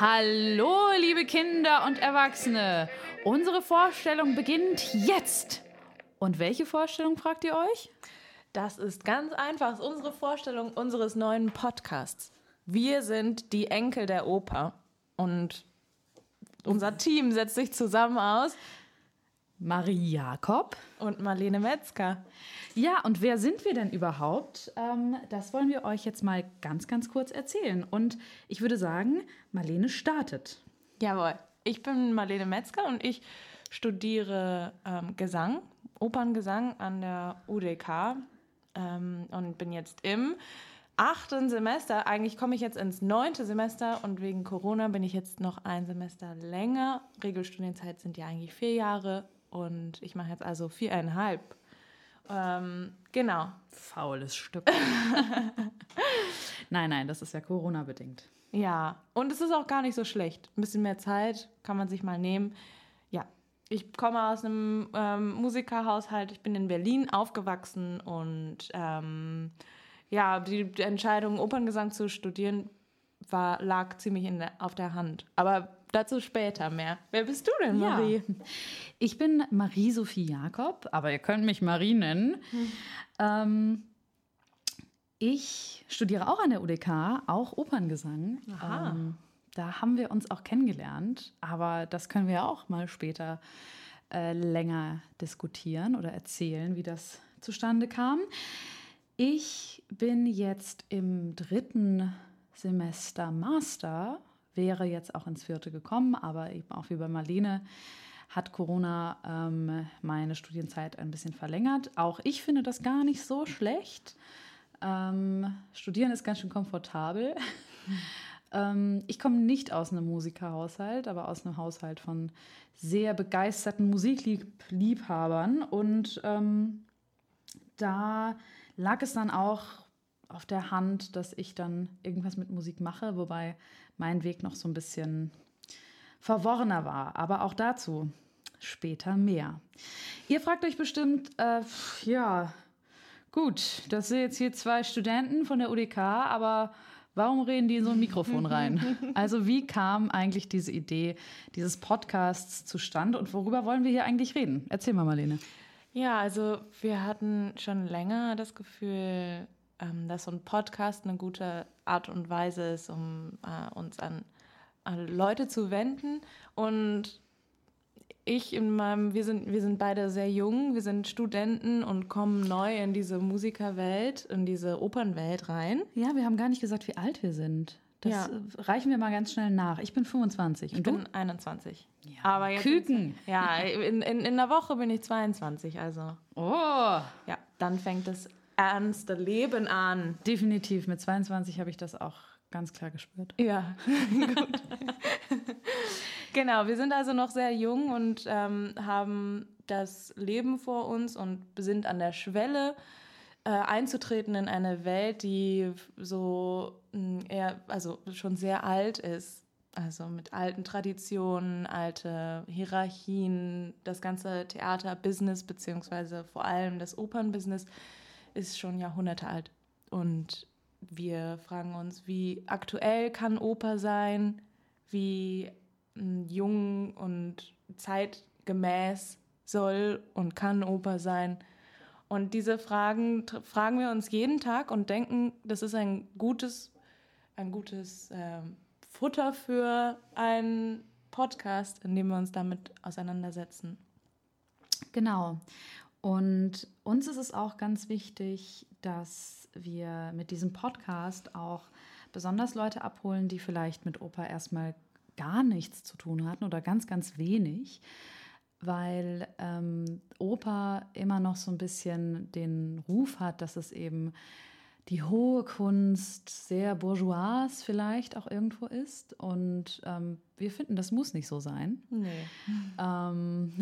Hallo, liebe Kinder und Erwachsene. Unsere Vorstellung beginnt jetzt. Und welche Vorstellung fragt ihr euch? Das ist ganz einfach. Ist unsere Vorstellung unseres neuen Podcasts. Wir sind die Enkel der Oper und unser Team setzt sich zusammen aus. Marie Jakob. Und Marlene Metzger. Ja, und wer sind wir denn überhaupt? Ähm, das wollen wir euch jetzt mal ganz, ganz kurz erzählen. Und ich würde sagen, Marlene startet. Jawohl. Ich bin Marlene Metzger und ich studiere ähm, Gesang, Operngesang an der UDK ähm, und bin jetzt im achten Semester. Eigentlich komme ich jetzt ins neunte Semester und wegen Corona bin ich jetzt noch ein Semester länger. Regelstudienzeit sind ja eigentlich vier Jahre und ich mache jetzt also viereinhalb. Ähm, genau. Faules Stück. nein, nein, das ist ja Corona-bedingt. Ja, und es ist auch gar nicht so schlecht. Ein bisschen mehr Zeit kann man sich mal nehmen. Ja, ich komme aus einem ähm, Musikerhaushalt. Ich bin in Berlin aufgewachsen und ähm, ja, die, Entscheidung, Operngesang zu studieren, war, lag ziemlich der, auf der Hand. Aber dazu später mehr. Wer bist du denn, Marie? Ja. Ich bin Marie-Sophie Jakob, aber ihr könnt mich Marie nennen. Hm. Ähm, ich studiere auch an der UDK, auch Operngesang. Ähm, da haben wir uns auch kennengelernt, aber das können wir auch mal später äh, länger diskutieren oder erzählen, wie das zustande kam. Ich bin jetzt im dritten Semester Master, wäre jetzt auch ins vierte gekommen, aber eben auch wie bei Marlene hat Corona ähm, meine Studienzeit ein bisschen verlängert. Auch ich finde das gar nicht so schlecht. Ähm, Studieren ist ganz schön komfortabel. ähm, ich komme nicht aus einem Musikerhaushalt, aber aus einem Haushalt von sehr begeisterten Musikliebhabern. Und ähm, da lag es dann auch auf der Hand, dass ich dann irgendwas mit Musik mache, wobei mein Weg noch so ein bisschen verworrener war. Aber auch dazu später mehr. Ihr fragt euch bestimmt, äh, ja, gut, das sind jetzt hier zwei Studenten von der UDK, aber warum reden die in so ein Mikrofon rein? Also wie kam eigentlich diese Idee dieses Podcasts zustande und worüber wollen wir hier eigentlich reden? Erzähl mal, Marlene. Ja, also wir hatten schon länger das Gefühl, ähm, dass so ein Podcast eine gute Art und Weise ist, um äh, uns an, an, Leute zu wenden. Und ich in meinem, wir sind, wir sind beide sehr jung, wir sind Studenten und kommen neu in diese Musikerwelt, in diese Opernwelt rein. Ja, wir haben gar nicht gesagt, wie alt wir sind. Das ja. reichen wir mal ganz schnell nach. Ich bin 25. Und ich du? bin 21. Ja. Aber jetzt Küken. ja, in, in, in einer Woche bin ich 22, also. Oh. Ja, dann fängt das ernste Leben an. Definitiv. Mit 22 habe ich das auch ganz klar gespürt. Ja, gut. genau, wir sind also noch sehr jung und ähm, haben das Leben vor uns und sind an der Schwelle äh, einzutreten in eine Welt, die so mh, mm, eher, also schon sehr alt ist. Also mit alten Traditionen, alte Hierarchien, das ganze Theaterbusiness beziehungsweise vor allem das Opernbusiness ist schon Jahrhunderte alt. Und wir fragen uns, wie aktuell kann Oper sein, wie hm, jung und zeitgemäß soll und kann Oper sein. Und diese Fragen fragen wir uns jeden Tag und denken, das ist ein gutes, ein gutes äh, Futter für einen Podcast, in dem wir uns damit auseinandersetzen. Genau. Und uns ist es auch ganz wichtig, dass wir mit diesem Podcast auch besonders Leute abholen, die vielleicht mit Oper erstmal gar nichts zu tun hatten oder ganz, ganz wenig, weil ähm, Oper immer noch so ein bisschen den Ruf hat, dass es eben die hohe Kunst sehr bourgeois vielleicht auch irgendwo ist. Und ähm, wir finden, das muss nicht so sein. Nee. Ähm,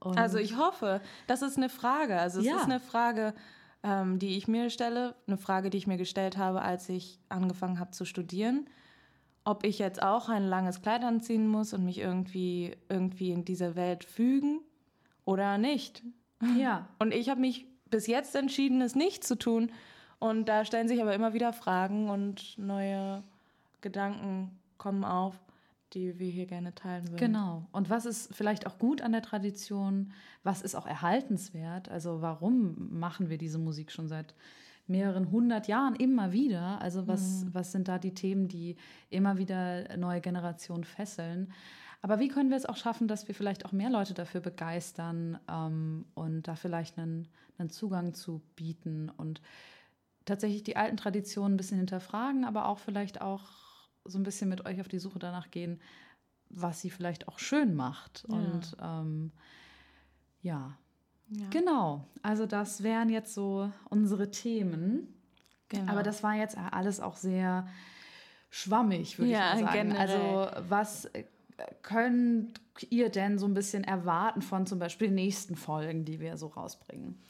also ich hoffe, das ist eine Frage. Also es ja. ist eine Frage, ähm, die ich mir stelle, eine Frage, die ich mir gestellt habe, als ich angefangen habe zu studieren. Ob ich jetzt auch ein langes Kleid anziehen muss und mich irgendwie, irgendwie in dieser Welt fügen oder nicht. Ja. Und ich habe mich bis jetzt entschieden, es nicht zu tun. Und da stellen sich aber immer wieder Fragen und neue Gedanken kommen auf die wir hier gerne teilen würden. Genau. Und was ist vielleicht auch gut an der Tradition? Was ist auch erhaltenswert? Also warum machen wir diese Musik schon seit mehreren hundert Jahren immer wieder? Also was, mhm. was sind da die Themen, die immer wieder neue Generationen fesseln? Aber wie können wir es auch schaffen, dass wir vielleicht auch mehr Leute dafür begeistern ähm, und da vielleicht einen, einen Zugang zu bieten und tatsächlich die alten Traditionen ein bisschen hinterfragen, aber auch vielleicht auch so ein bisschen mit euch auf die Suche danach gehen, was sie vielleicht auch schön macht. Ja. Und ähm, ja. ja. genau. Also das wären jetzt so unsere Themen. Genau. Aber das war jetzt alles auch sehr schwammig, würde ja, ich mal sagen. Generell. Also was könnt ihr denn so ein bisschen erwarten von zum Beispiel den nächsten Folgen, die wir so rausbringen?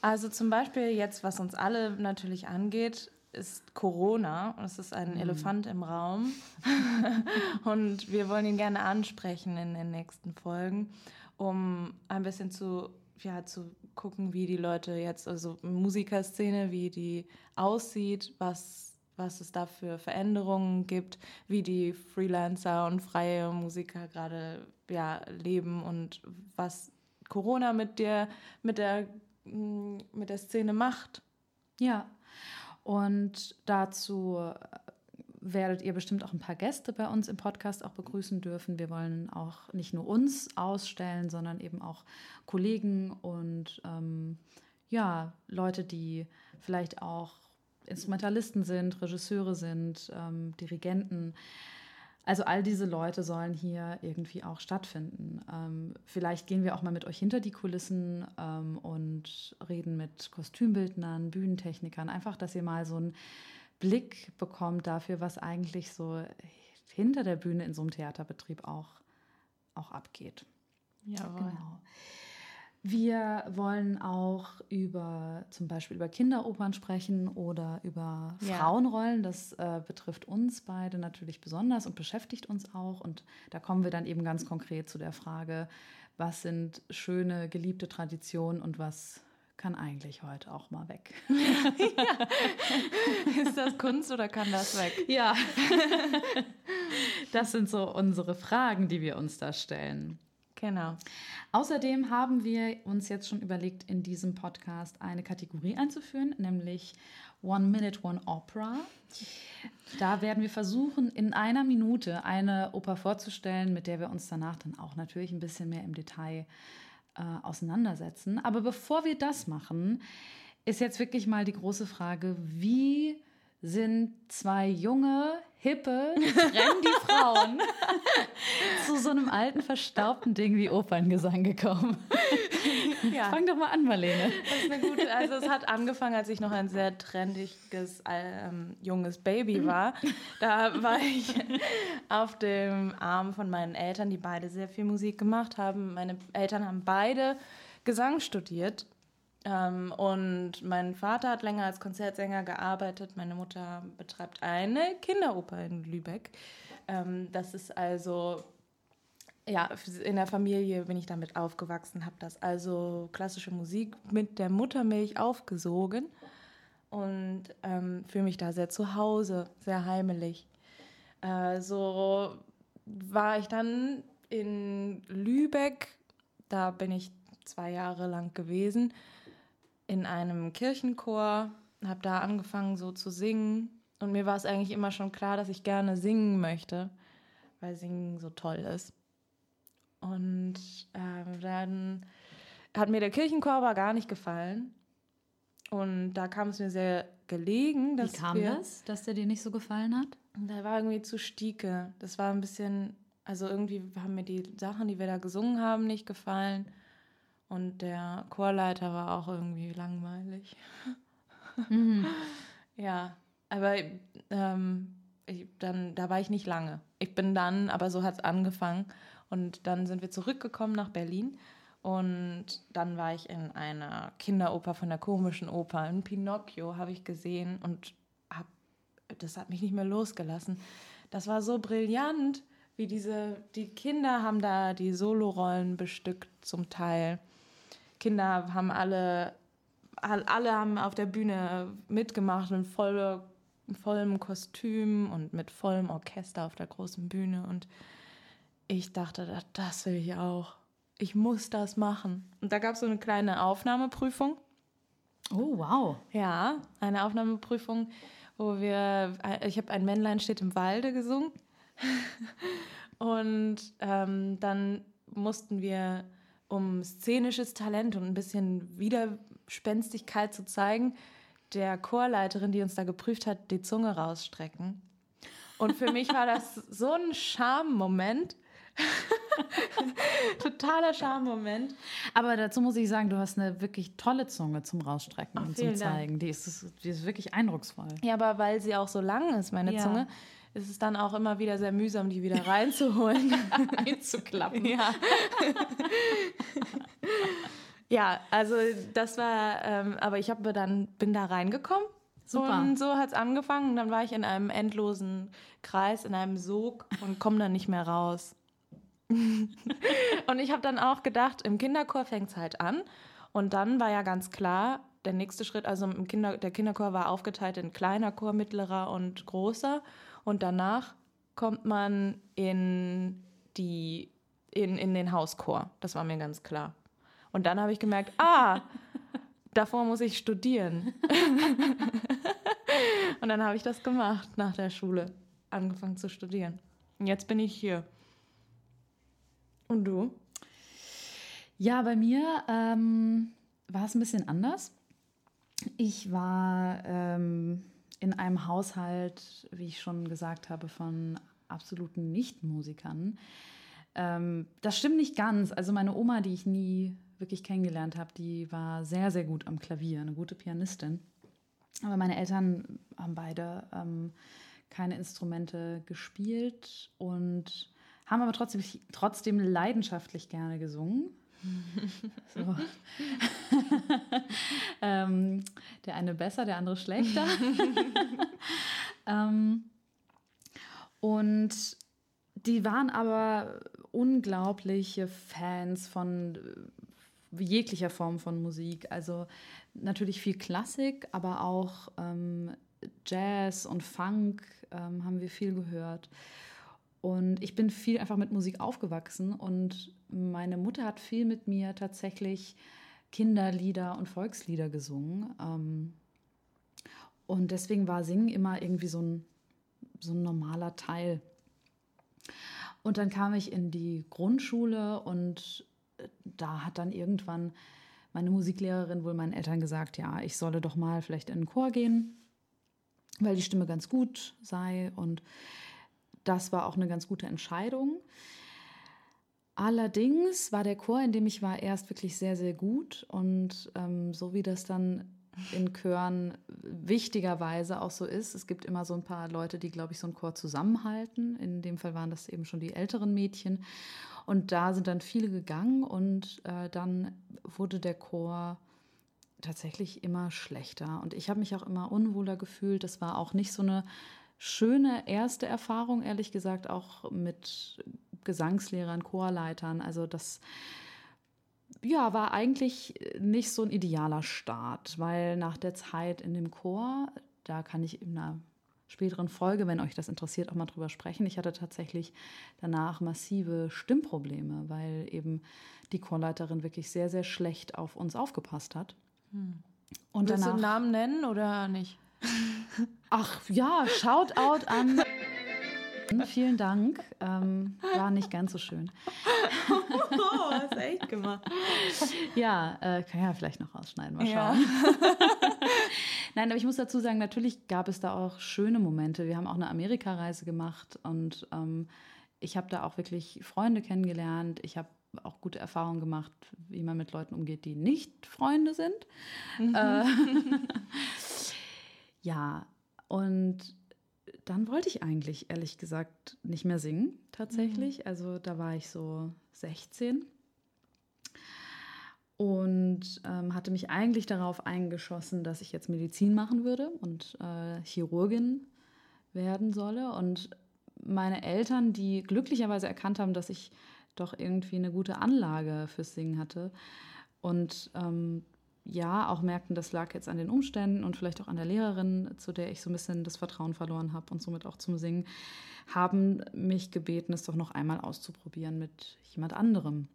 Also zum Beispiel jetzt, was uns alle natürlich angeht, ist Corona. Es ist ein mhm. Elefant im Raum. und wir wollen ihn gerne ansprechen in den nächsten Folgen, um ein bisschen zu, ja, zu gucken, wie die Leute jetzt, also Musikerszene, wie die aussieht, was, was es da für Veränderungen gibt, wie die Freelancer und freie Musiker gerade ja, leben und was Corona mit der, mit der, mm, mit der Szene macht. Ja, und dazu äh, werdet ihr bestimmt auch ein paar Gäste bei uns im Podcast auch begrüßen dürfen. Wir wollen auch nicht nur uns ausstellen, sondern eben auch Kollegen und ähm, ja, Leute, die vielleicht auch Instrumentalisten sind, Regisseure sind, ähm, Dirigenten. Also all diese Leute sollen hier irgendwie auch stattfinden. Ähm, vielleicht gehen wir auch mal mit euch hinter die Kulissen ähm, und reden mit Kostümbildnern, Bühnentechnikern. Einfach, dass ihr mal so einen Blick bekommt dafür, was eigentlich so hinter der Bühne in so einem Theaterbetrieb auch, auch abgeht. Ja, genau. Wir wollen auch über zum Beispiel über Kinderopern sprechen oder über ja. Frauenrollen. Das äh, betrifft uns beide natürlich besonders und beschäftigt uns auch. Und da kommen wir dann eben ganz konkret zu der Frage, was sind schöne, geliebte Traditionen und was kann eigentlich heute auch mal weg. ja. Ist das Kunst oder kann das weg? Ja. Das sind so unsere Fragen, die wir uns da stellen. Genau. Außerdem haben wir uns jetzt schon überlegt, in diesem Podcast eine Kategorie einzuführen, nämlich One Minute, One Opera. Da werden wir versuchen, in einer Minute eine Oper vorzustellen, mit der wir uns danach dann auch natürlich ein bisschen mehr im Detail äh, auseinandersetzen. Aber bevor wir das machen, ist jetzt wirklich mal die große Frage, wie sind zwei junge, hippe, trendy Frauen zu so einem alten, verstaubten Ding wie Operngesang gekommen. Ja. Fang doch mal an, Marlene. Das ist eine gute, also es hat angefangen, als ich noch ein sehr trendiges, ähm, junges Baby war. Da war ich auf dem Arm von meinen Eltern, die beide sehr viel Musik gemacht haben. Meine Eltern haben beide Gesang studiert ähm, und mein Vater hat länger als Konzertsänger gearbeitet. Meine Mutter betreibt eine Kinderoper in Lübeck. Ähm, das ist also, ja, in der Familie bin ich damit aufgewachsen, habe das also klassische Musik mit der Muttermilch aufgesogen und ähm, fühle mich da sehr zu Hause, sehr heimelig. Äh, so war ich dann in Lübeck, da bin ich zwei Jahre lang gewesen in einem Kirchenchor, habe da angefangen so zu singen und mir war es eigentlich immer schon klar, dass ich gerne singen möchte, weil Singen so toll ist. Und äh, dann hat mir der Kirchenchor aber gar nicht gefallen. Und da kam es mir sehr gelegen, dass Wie kam wir, das, dass der dir nicht so gefallen hat? Da war irgendwie zu stieke. Das war ein bisschen, also irgendwie haben mir die Sachen, die wir da gesungen haben, nicht gefallen. Und der Chorleiter war auch irgendwie langweilig. Mhm. ja, aber ähm, ich, dann, da war ich nicht lange. Ich bin dann, aber so hat es angefangen. Und dann sind wir zurückgekommen nach Berlin. Und dann war ich in einer Kinderoper von der komischen Oper. In Pinocchio habe ich gesehen und hab, das hat mich nicht mehr losgelassen. Das war so brillant, wie diese, die Kinder haben da die Solorollen bestückt zum Teil. Kinder haben alle, alle haben auf der Bühne mitgemacht und volle vollem Kostüm und mit vollem Orchester auf der großen Bühne. Und ich dachte, das will ich auch. Ich muss das machen. Und da gab es so eine kleine Aufnahmeprüfung. Oh, wow. Ja, eine Aufnahmeprüfung, wo wir, ich habe ein Männlein steht im Walde gesungen. und ähm, dann mussten wir, um szenisches Talent und ein bisschen Widerspenstigkeit zu zeigen, der Chorleiterin, die uns da geprüft hat, die Zunge rausstrecken. Und für mich war das so ein Charme-Moment. Totaler Charme-Moment. Aber dazu muss ich sagen, du hast eine wirklich tolle Zunge zum Rausstrecken Ach, und zum Zeigen. Die ist, die ist wirklich eindrucksvoll. Ja, aber weil sie auch so lang ist, meine ja. Zunge, ist es dann auch immer wieder sehr mühsam, die wieder reinzuholen. Einzuklappen. Ja. Ja, also das war, ähm, aber ich habe dann bin da reingekommen. Super. Und so hat es angefangen. Und dann war ich in einem endlosen Kreis, in einem Sog und komme dann nicht mehr raus. und ich habe dann auch gedacht, im Kinderchor fängt es halt an. Und dann war ja ganz klar, der nächste Schritt, also im Kinder, der Kinderchor war aufgeteilt in kleiner Chor, mittlerer und großer. Und danach kommt man in, die, in, in den Hauschor. Das war mir ganz klar. Und dann habe ich gemerkt, ah, davor muss ich studieren. und dann habe ich das gemacht nach der Schule, angefangen zu studieren. Und jetzt bin ich hier. Und du? Ja, bei mir ähm, war es ein bisschen anders. Ich war ähm, in einem Haushalt, wie ich schon gesagt habe, von absoluten Nichtmusikern. Ähm, das stimmt nicht ganz. Also meine Oma, die ich nie wirklich kennengelernt habe, die war sehr, sehr gut am Klavier, eine gute Pianistin. Aber meine Eltern haben beide ähm, keine Instrumente gespielt und haben aber trotzdem, trotzdem leidenschaftlich gerne gesungen. So. ähm, der eine besser, der andere schlechter. ähm, und die waren aber unglaubliche Fans von jeglicher Form von Musik. Also natürlich viel Klassik, aber auch ähm, Jazz und Funk ähm, haben wir viel gehört. Und ich bin viel einfach mit Musik aufgewachsen und meine Mutter hat viel mit mir tatsächlich Kinderlieder und Volkslieder gesungen. Ähm, und deswegen war Singen immer irgendwie so ein, so ein normaler Teil. Und dann kam ich in die Grundschule und da hat dann irgendwann meine Musiklehrerin wohl meinen Eltern gesagt, ja, ich solle doch mal vielleicht in den Chor gehen, weil die Stimme ganz gut sei. Und das war auch eine ganz gute Entscheidung. Allerdings war der Chor, in dem ich war, erst wirklich sehr, sehr gut. Und ähm, so wie das dann in Chören wichtigerweise auch so ist, es gibt immer so ein paar Leute, die, glaube ich, so einen Chor zusammenhalten. In dem Fall waren das eben schon die älteren Mädchen. Und da sind dann viele gegangen und äh, dann wurde der Chor tatsächlich immer schlechter. Und ich habe mich auch immer unwohler gefühlt. Das war auch nicht so eine schöne erste Erfahrung, ehrlich gesagt, auch mit Gesangslehrern, Chorleitern. Also das ja, war eigentlich nicht so ein idealer Start, weil nach der Zeit in dem Chor, da kann ich in einer späteren Folge, wenn euch das interessiert, auch mal drüber sprechen. Ich hatte tatsächlich danach massive Stimmprobleme, weil eben die Chorleiterin wirklich sehr, sehr schlecht auf uns aufgepasst hat. Hm. Und Willst danach, du einen Namen nennen oder nicht? Ach ja, Shoutout an. Vielen Dank. Ähm, war nicht ganz so schön. oh, hast echt gemacht. Ja, äh, kann ja vielleicht noch rausschneiden. Mal schauen. Ja. Nein, aber ich muss dazu sagen, natürlich gab es da auch schöne Momente. Wir haben auch eine Amerikareise gemacht und ähm, ich habe da auch wirklich Freunde kennengelernt. Ich habe auch gute Erfahrungen gemacht, wie man mit Leuten umgeht, die nicht Freunde sind. Mhm. Äh, ja, und dann wollte ich eigentlich, ehrlich gesagt, nicht mehr singen, tatsächlich. Mhm. Also da war ich so 16 und ähm, hatte mich eigentlich darauf eingeschossen, dass ich jetzt Medizin machen würde und äh, Chirurgin werden solle. Und meine Eltern, die glücklicherweise erkannt haben, dass ich doch irgendwie eine gute Anlage fürs Singen hatte und ähm, ja auch merkten, das lag jetzt an den Umständen und vielleicht auch an der Lehrerin, zu der ich so ein bisschen das Vertrauen verloren habe und somit auch zum Singen, haben mich gebeten, es doch noch einmal auszuprobieren mit jemand anderem.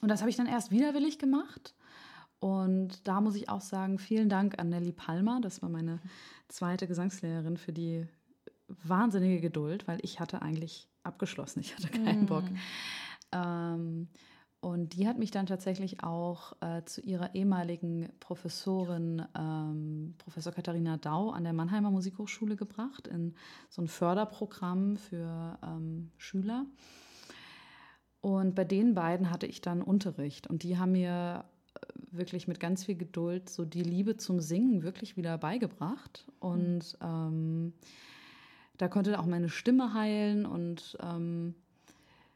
Und das habe ich dann erst widerwillig gemacht. Und da muss ich auch sagen, vielen Dank an Nelly Palmer, das war meine zweite Gesangslehrerin, für die wahnsinnige Geduld, weil ich hatte eigentlich abgeschlossen, ich hatte keinen Bock. Mm. Ähm, und die hat mich dann tatsächlich auch äh, zu ihrer ehemaligen Professorin, ähm, Professor Katharina Dau, an der Mannheimer Musikhochschule gebracht, in so ein Förderprogramm für ähm, Schüler. Und bei den beiden hatte ich dann Unterricht und die haben mir äh, wirklich mit ganz viel Geduld so die Liebe zum Singen wirklich wieder beigebracht. Und ähm, da konnte auch meine Stimme heilen und ähm,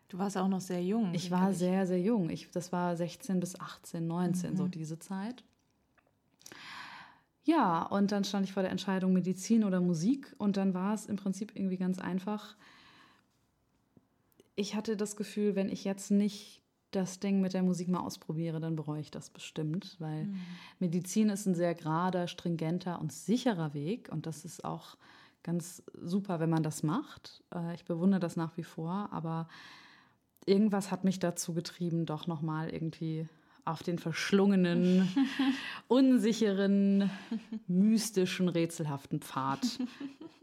Du warst auch noch sehr jung. Ich war ich. sehr, sehr jung. Ich, das war 16 bis 18, 19, mhm. so diese Zeit. Ja, und dann stand ich vor der Entscheidung Medizin oder Musik und dann war es im Prinzip irgendwie ganz einfach. Ich hatte das Gefühl, wenn ich jetzt nicht das Ding mit der Musik mal ausprobiere, dann bereue ich das bestimmt, weil mhm. Medizin ist ein sehr gerader, stringenter und sicherer Weg und das ist auch ganz super, wenn man das macht. Äh, ich bewundere das nach wie vor, aber irgendwas hat mich dazu getrieben, doch nochmal irgendwie auf den verschlungenen, unsicheren, mystischen, rätselhaften Pfad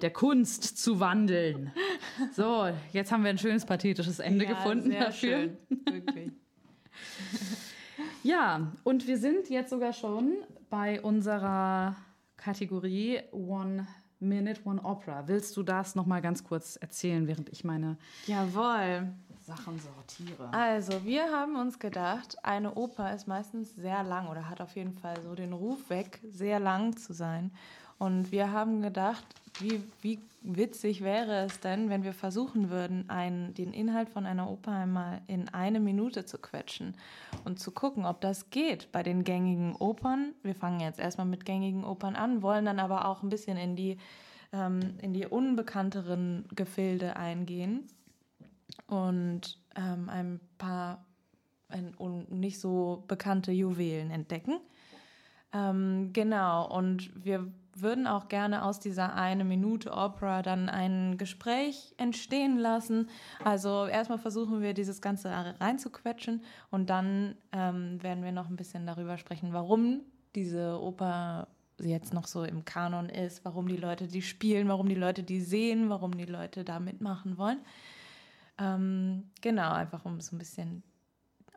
der Kunst zu wandeln. So, jetzt haben wir ein schönes pathetisches Ende ja, gefunden sehr dafür. Ja, und wir sind jetzt sogar schon bei unserer Kategorie One Minute One Opera. Willst du das noch mal ganz kurz erzählen, während ich meine Jawohl. Sachen sortiere. Also, wir haben uns gedacht, eine Oper ist meistens sehr lang oder hat auf jeden Fall so den Ruf weg, sehr lang zu sein. Und wir haben gedacht, wie, wie witzig wäre es denn, wenn wir versuchen würden, einen, den Inhalt von einer Oper einmal in eine Minute zu quetschen und zu gucken, ob das geht bei den gängigen Opern. Wir fangen jetzt erstmal mit gängigen Opern an, wollen dann aber auch ein bisschen in die, ähm, in die unbekannteren Gefilde eingehen und ähm, ein paar ein, nicht so bekannte Juwelen entdecken. Ähm, genau, und wir würden auch gerne aus dieser eine Minute Opera dann ein Gespräch entstehen lassen. Also erstmal versuchen wir dieses Ganze reinzuquetschen und dann ähm, werden wir noch ein bisschen darüber sprechen, warum diese Oper jetzt noch so im Kanon ist, warum die Leute die spielen, warum die Leute die sehen, warum die Leute da mitmachen wollen. Ähm, genau, einfach um so ein bisschen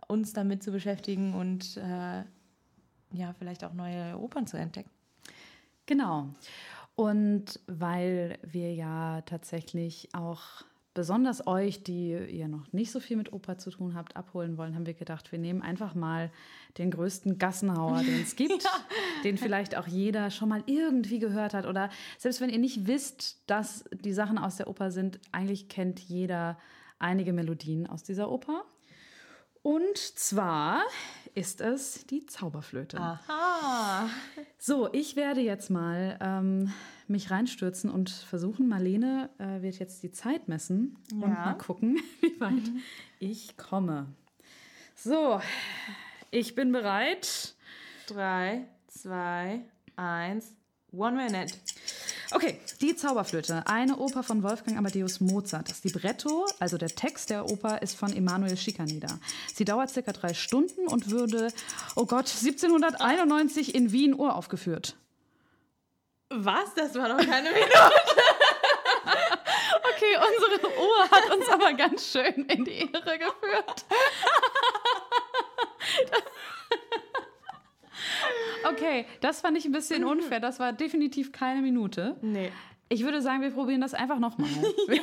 uns damit zu beschäftigen und äh, ja, vielleicht auch neue Opern zu entdecken. Genau. Und weil wir ja tatsächlich auch besonders euch, die ihr noch nicht so viel mit Oper zu tun habt, abholen wollen, haben wir gedacht, wir nehmen einfach mal den größten Gassenhauer, den es gibt, ja. den vielleicht auch jeder schon mal irgendwie gehört hat. Oder selbst wenn ihr nicht wisst, dass die Sachen aus der Oper sind, eigentlich kennt jeder einige Melodien aus dieser Oper. Und zwar ist es die Zauberflöte. Aha. So, ich werde jetzt mal ähm, mich reinstürzen und versuchen. Marlene äh, wird jetzt die Zeit messen ja. und mal gucken, wie weit mhm. ich komme. So, ich bin bereit. Drei, zwei, eins, one minute. Okay, die Zauberflöte, eine Oper von Wolfgang Amadeus Mozart. Das Libretto, also der Text der Oper, ist von Emanuel Schikaneder. Sie dauert circa drei Stunden und würde, oh Gott, 1791 in Wien uraufgeführt. Was? Das war doch keine Minute. okay, unsere Uhr hat uns aber ganz schön in die Irre geführt. Okay, das fand ich ein bisschen unfair. Das war definitiv keine Minute. Nee. Ich würde sagen, wir probieren das einfach nochmal. ja.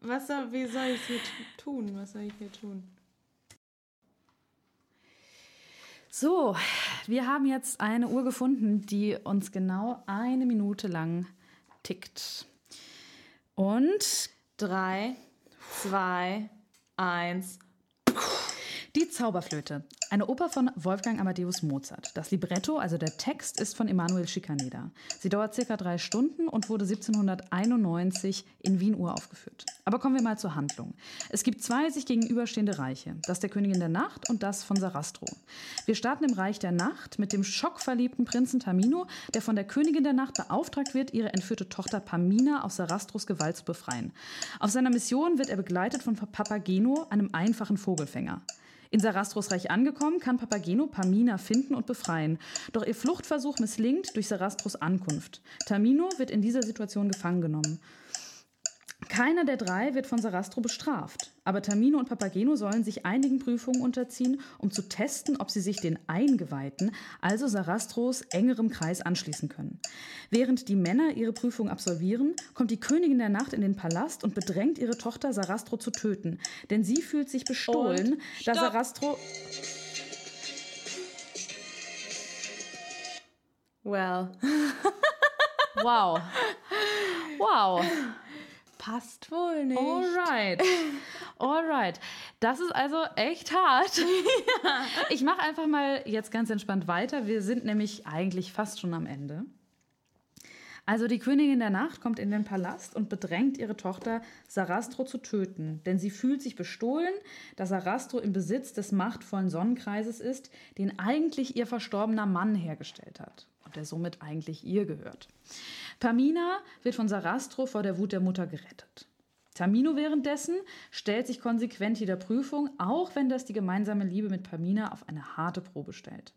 Was soll, wie soll ich hier tun? Was soll ich hier tun? So, wir haben jetzt eine Uhr gefunden, die uns genau eine Minute lang tickt. Und drei, zwei, eins. Die Zauberflöte. Eine Oper von Wolfgang Amadeus Mozart. Das Libretto, also der Text, ist von Emanuel Schikaneder. Sie dauert circa drei Stunden und wurde 1791 in Wien uraufgeführt. Aber kommen wir mal zur Handlung. Es gibt zwei sich gegenüberstehende Reiche, das der Königin der Nacht und das von Sarastro. Wir starten im Reich der Nacht mit dem schockverliebten Prinzen Tamino, der von der Königin der Nacht beauftragt wird, ihre entführte Tochter Pamina aus Sarastros Gewalt zu befreien. Auf seiner Mission wird er begleitet von Papageno, einem einfachen Vogelfänger. In Sarastros Reich angekommen, kann Papageno Pamina finden und befreien. Doch ihr Fluchtversuch misslingt durch Sarastros Ankunft. Tamino wird in dieser Situation gefangen genommen. Keiner der drei wird von Sarastro bestraft, aber Tamino und Papageno sollen sich einigen Prüfungen unterziehen, um zu testen, ob sie sich den Eingeweihten, also Sarastros engerem Kreis anschließen können. Während die Männer ihre Prüfung absolvieren, kommt die Königin der Nacht in den Palast und bedrängt ihre Tochter Sarastro zu töten, denn sie fühlt sich bestohlen, da Sarastro Well. Wow. Wow. Passt wohl nicht. Alright. Alright. Das ist also echt hart. Ja. Ich mache einfach mal jetzt ganz entspannt weiter. Wir sind nämlich eigentlich fast schon am Ende. Also die Königin der Nacht kommt in den Palast und bedrängt ihre Tochter Sarastro zu töten, denn sie fühlt sich bestohlen, da Sarastro im Besitz des machtvollen Sonnenkreises ist, den eigentlich ihr verstorbener Mann hergestellt hat und der somit eigentlich ihr gehört. Pamina wird von Sarastro vor der Wut der Mutter gerettet. Tamino währenddessen stellt sich konsequent jeder Prüfung, auch wenn das die gemeinsame Liebe mit Pamina auf eine harte Probe stellt.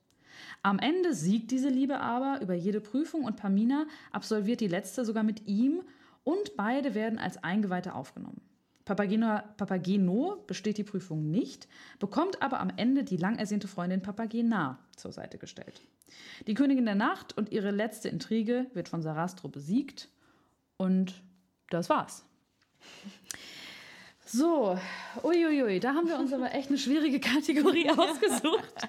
Am Ende siegt diese Liebe aber über jede Prüfung und Pamina absolviert die letzte sogar mit ihm und beide werden als Eingeweihte aufgenommen. Papageno, Papageno besteht die Prüfung nicht, bekommt aber am Ende die lang ersehnte Freundin Papagena zur Seite gestellt. Die Königin der Nacht und ihre letzte Intrige wird von Sarastro besiegt und das war's. So, uiuiui, da haben wir uns aber echt eine schwierige Kategorie ausgesucht.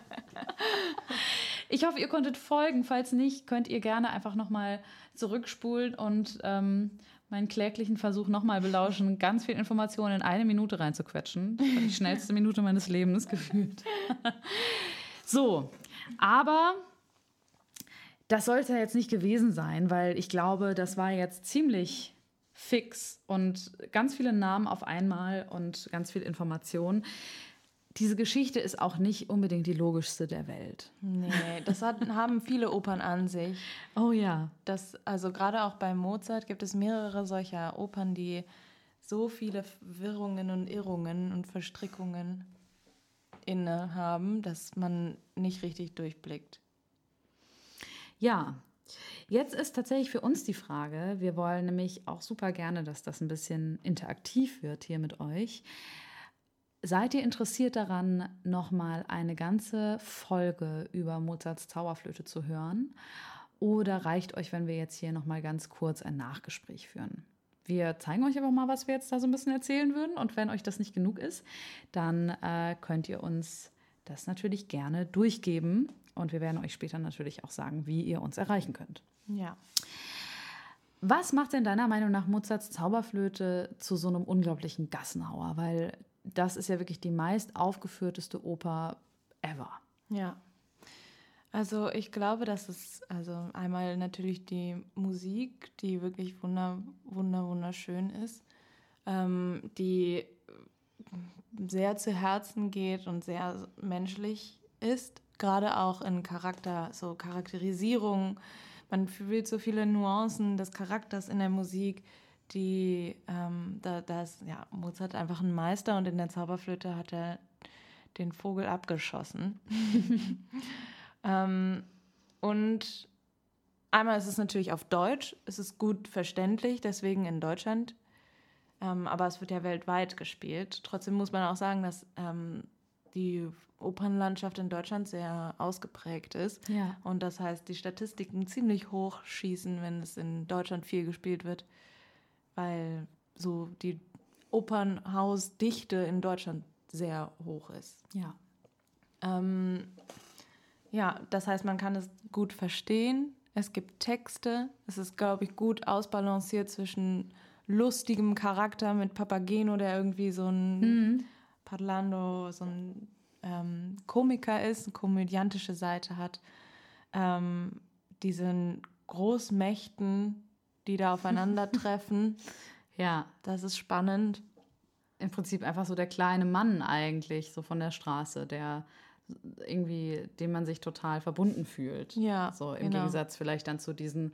Ich hoffe, ihr konntet folgen. Falls nicht, könnt ihr gerne einfach nochmal zurückspulen und ähm, meinen kläglichen Versuch nochmal belauschen, ganz viel Informationen in eine Minute reinzuquetschen. Das war die schnellste Minute meines Lebens gefühlt. so, aber das sollte jetzt nicht gewesen sein, weil ich glaube, das war jetzt ziemlich fix und ganz viele Namen auf einmal und ganz viel Information. Diese Geschichte ist auch nicht unbedingt die logischste der Welt. Nee, das hat, haben viele Opern an sich. Oh ja. Das, also gerade auch bei Mozart gibt es mehrere solcher Opern, die so viele Wirrungen und Irrungen und Verstrickungen inne haben, dass man nicht richtig durchblickt. Ja, jetzt ist tatsächlich für uns die Frage, wir wollen nämlich auch super gerne, dass das ein bisschen interaktiv wird hier mit euch. Seid ihr interessiert daran, nochmal eine ganze Folge über Mozarts Zauberflöte zu hören? Oder reicht euch, wenn wir jetzt hier nochmal ganz kurz ein Nachgespräch führen? Wir zeigen euch aber mal, was wir jetzt da so ein bisschen erzählen würden. Und wenn euch das nicht genug ist, dann äh, könnt ihr uns das natürlich gerne durchgeben. Und wir werden euch später natürlich auch sagen, wie ihr uns erreichen könnt. Ja. Was macht denn deiner Meinung nach Mozarts Zauberflöte zu so einem unglaublichen Gassenhauer? Weil das ist ja wirklich die meist aufgeführteste Oper ever. Ja. Also ich glaube, dass es also einmal natürlich die Musik, die wirklich wunder, wunder, wunderschön ist, ähm, die sehr zu Herzen geht und sehr menschlich ist gerade auch in Charakter, so Charakterisierung. Man fühlt so viele Nuancen des Charakters in der Musik, die, ähm, da, da ist, ja, Mozart einfach ein Meister und in der Zauberflöte hat er den Vogel abgeschossen. ähm, und einmal ist es natürlich auf Deutsch, es ist gut verständlich, deswegen in Deutschland, ähm, aber es wird ja weltweit gespielt. Trotzdem muss man auch sagen, dass ähm, die Opernlandschaft in Deutschland sehr ausgeprägt ist. Ja. Und das heißt, die Statistiken ziemlich hoch schießen, wenn es in Deutschland viel gespielt wird, weil so die Opernhausdichte in Deutschland sehr hoch ist. Ja. Ähm, ja, das heißt, man kann es gut verstehen. Es gibt Texte. Es ist, glaube ich, gut ausbalanciert zwischen lustigem Charakter mit Papageno, der irgendwie so ein mhm. Parlando, so ein ähm, Komiker ist, eine komödiantische Seite hat, ähm, diesen Großmächten, die da aufeinandertreffen. ja. Das ist spannend. im Prinzip einfach so der kleine Mann eigentlich, so von der Straße, der irgendwie, dem man sich total verbunden fühlt. Ja. So im genau. Gegensatz vielleicht dann zu diesen.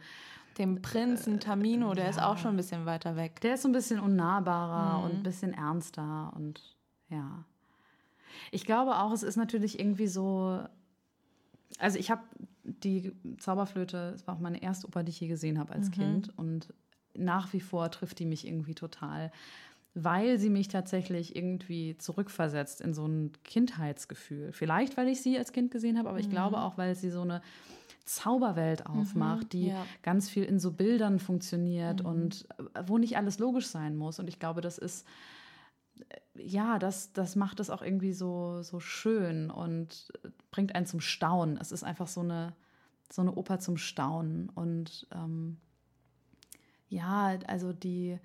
Dem Prinzen Tamino, der ja, ist auch schon ein bisschen weiter weg. Der ist so ein bisschen unnahbarer mhm. und ein bisschen ernster und ja. Ich glaube auch, es ist natürlich irgendwie so. Also ich habe die Zauberflöte, es war auch meine erste Oper, die ich je gesehen habe als mhm. Kind und nach wie vor trifft die mich irgendwie total weil sie mich tatsächlich irgendwie zurückversetzt in so ein Kindheitsgefühl. Vielleicht, weil ich sie als Kind gesehen habe, aber ich mhm. glaube auch, weil sie so eine Zauberwelt aufmacht, mhm, die ja. ganz viel in so Bildern funktioniert mhm. und äh, wo nicht alles logisch sein muss. Und ich glaube, das ist, ja, das, das macht es auch irgendwie so, so schön und bringt einen zum Staunen. Es ist einfach so eine, so eine Oper zum Staunen. Und ähm, ja, also die,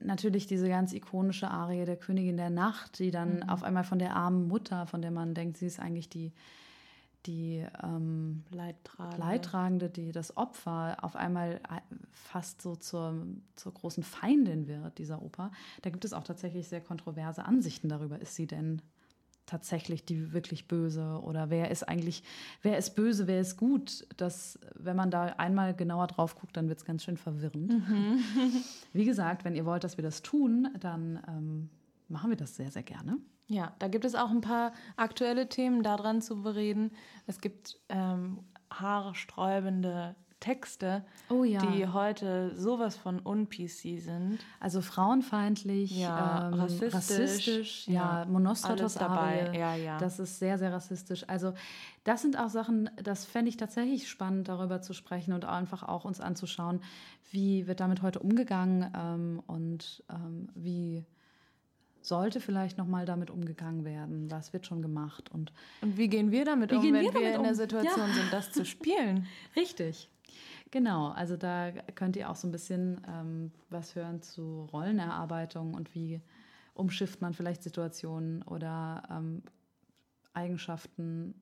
natürlich diese ganz ikonische Arie der Königin der Nacht, die dann mhm. auf einmal von der armen Mutter, von der man denkt, sie ist eigentlich die, die ähm, Leidtragende. Leidtragende, die das Opfer auf einmal äh, fast so zur, zur großen Feindin wird, dieser Oper. Da gibt es auch tatsächlich sehr kontroverse Ansichten darüber. Ist sie denn tatsächlich die wirklich böse oder wer ist eigentlich, wer ist böse, wer ist gut, das, wenn man da einmal genauer drauf guckt, dann wird es ganz schön verwirrend. Mhm. Wie gesagt, wenn ihr wollt, dass wir das tun, dann ähm, machen wir das sehr, sehr gerne. Ja, da gibt es auch ein paar aktuelle Themen daran zu bereden. Es gibt ähm, haarsträubende Texte, oh, ja. die heute sowas von un-PC sind. Also frauenfeindlich, ja, ähm, rassistisch, rassistisch, ja, ja Monostratos dabei. Ja, ja. Das ist sehr, sehr rassistisch. Also das sind auch Sachen, das fände ich tatsächlich spannend, darüber zu sprechen und einfach auch uns anzuschauen, wie wird damit heute umgegangen ähm, und ähm, wie sollte vielleicht noch mal damit umgegangen werden? Was wird schon gemacht? Und, und wie gehen wir damit um, wenn wir, wir in um? der Situation ja. sind, das zu spielen? Richtig. Genau, also da könnt ihr auch so ein bisschen ähm, was hören zu Rollenerarbeitung und wie umschifft man vielleicht Situationen oder ähm, Eigenschaften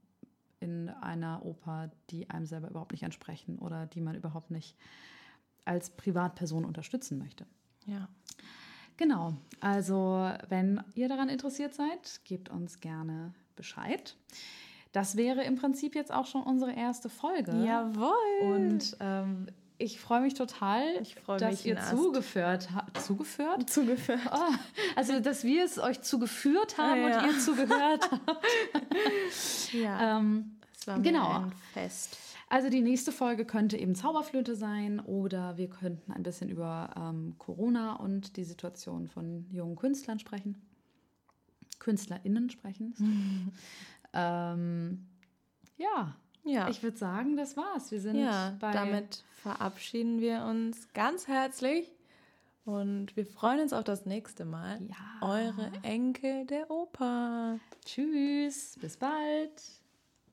in einer Oper, die einem selber überhaupt nicht entsprechen oder die man überhaupt nicht als Privatperson unterstützen möchte. Ja. Genau, also wenn ihr daran interessiert seid, gebt uns gerne Bescheid. Das wäre im Prinzip jetzt auch schon unsere erste Folge. Jawohl. Und ähm, ich freue mich total, freu dass ihr zugeführt habt. Zugeführt? Zugeführt. Oh, also, dass wir es euch zugeführt haben ja, ja. und ihr zugehört habt. ja. Ähm, das war genau. ein Fest. Also die nächste Folge könnte eben Zauberflöte sein oder wir könnten ein bisschen über ähm, Corona und die Situation von jungen Künstlern sprechen. KünstlerInnen sprechen. Ähm, ja. ja, ich würde sagen, das war's. Wir sind ja, bei. Damit verabschieden wir uns ganz herzlich und wir freuen uns auf das nächste Mal. Ja. Eure Enkel der Oper. Tschüss, bis bald.